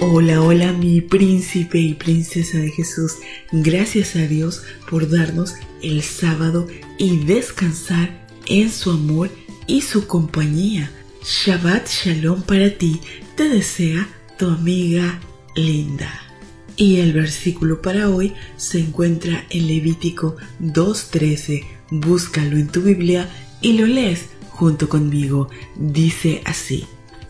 Hola, hola mi príncipe y princesa de Jesús. Gracias a Dios por darnos el sábado y descansar en su amor y su compañía. Shabbat Shalom para ti, te desea tu amiga Linda. Y el versículo para hoy se encuentra en Levítico 2.13. Búscalo en tu Biblia y lo lees junto conmigo. Dice así,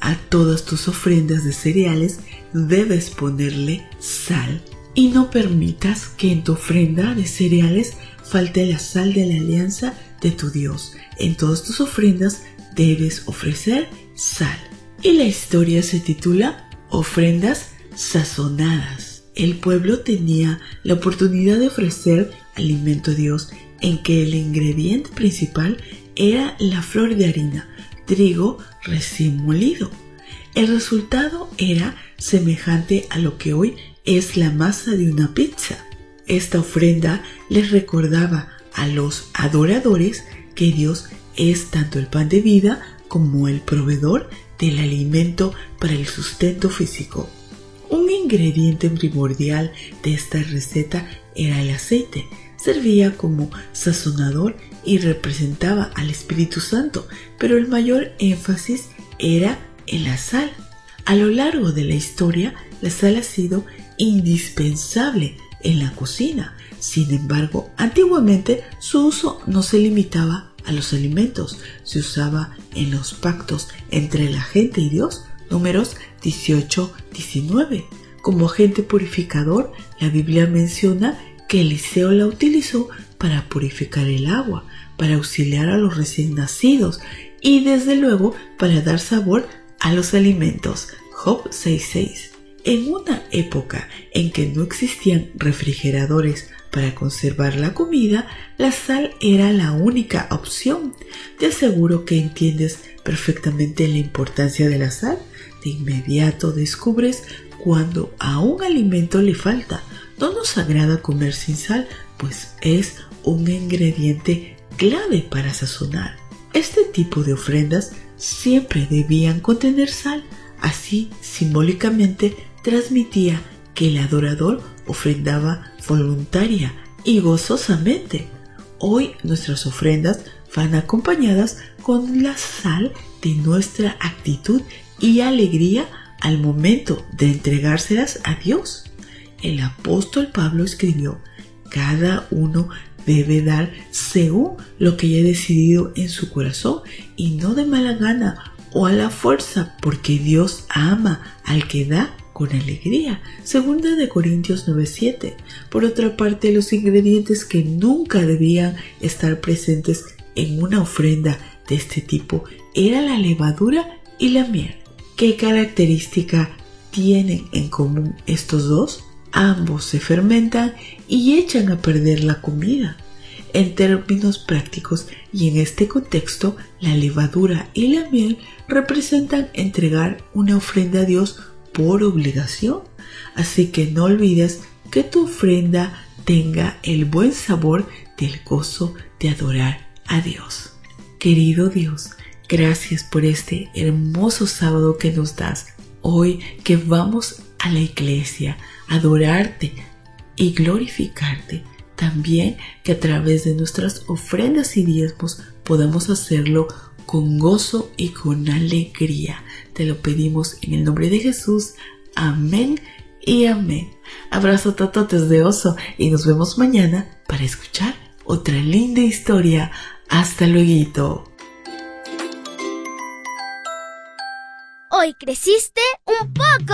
a todas tus ofrendas de cereales debes ponerle sal y no permitas que en tu ofrenda de cereales falte la sal de la alianza de tu Dios. En todas tus ofrendas debes ofrecer sal. Y la historia se titula Ofrendas sazonadas. El pueblo tenía la oportunidad de ofrecer alimento a Dios en que el ingrediente principal era la flor de harina, trigo recién molido. El resultado era semejante a lo que hoy es la masa de una pizza. Esta ofrenda les recordaba a los adoradores que Dios es tanto el pan de vida como el proveedor del alimento para el sustento físico. Un ingrediente primordial de esta receta era el aceite. Servía como sazonador y representaba al Espíritu Santo, pero el mayor énfasis era en la sal. A lo largo de la historia, la sal ha sido indispensable en la cocina. Sin embargo, antiguamente su uso no se limitaba a los alimentos, se usaba en los pactos entre la gente y Dios, números 18-19. Como agente purificador, la Biblia menciona que Eliseo la utilizó para purificar el agua, para auxiliar a los recién nacidos y desde luego para dar sabor a los alimentos. Job 6.6. En una época en que no existían refrigeradores para conservar la comida, la sal era la única opción. Te aseguro que entiendes perfectamente la importancia de la sal. De inmediato descubres cuando a un alimento le falta. No nos agrada comer sin sal, pues es un ingrediente clave para sazonar. Este tipo de ofrendas siempre debían contener sal, así simbólicamente transmitía que el adorador ofrendaba voluntaria y gozosamente. Hoy nuestras ofrendas van acompañadas con la sal de nuestra actitud y alegría al momento de entregárselas a Dios. El apóstol Pablo escribió, cada uno debe dar según lo que haya decidido en su corazón y no de mala gana o a la fuerza, porque Dios ama al que da con alegría. Segunda de Corintios 9:7. Por otra parte, los ingredientes que nunca debían estar presentes en una ofrenda de este tipo era la levadura y la miel. ¿Qué característica tienen en común estos dos? ambos se fermentan y echan a perder la comida. En términos prácticos y en este contexto, la levadura y la miel representan entregar una ofrenda a Dios por obligación. Así que no olvides que tu ofrenda tenga el buen sabor del gozo de adorar a Dios. Querido Dios, gracias por este hermoso sábado que nos das. Hoy que vamos a la iglesia, adorarte y glorificarte. También que a través de nuestras ofrendas y diezmos podamos hacerlo con gozo y con alegría. Te lo pedimos en el nombre de Jesús. Amén y amén. Abrazo tototes de oso y nos vemos mañana para escuchar otra linda historia. Hasta luego. Hoy creciste un poco.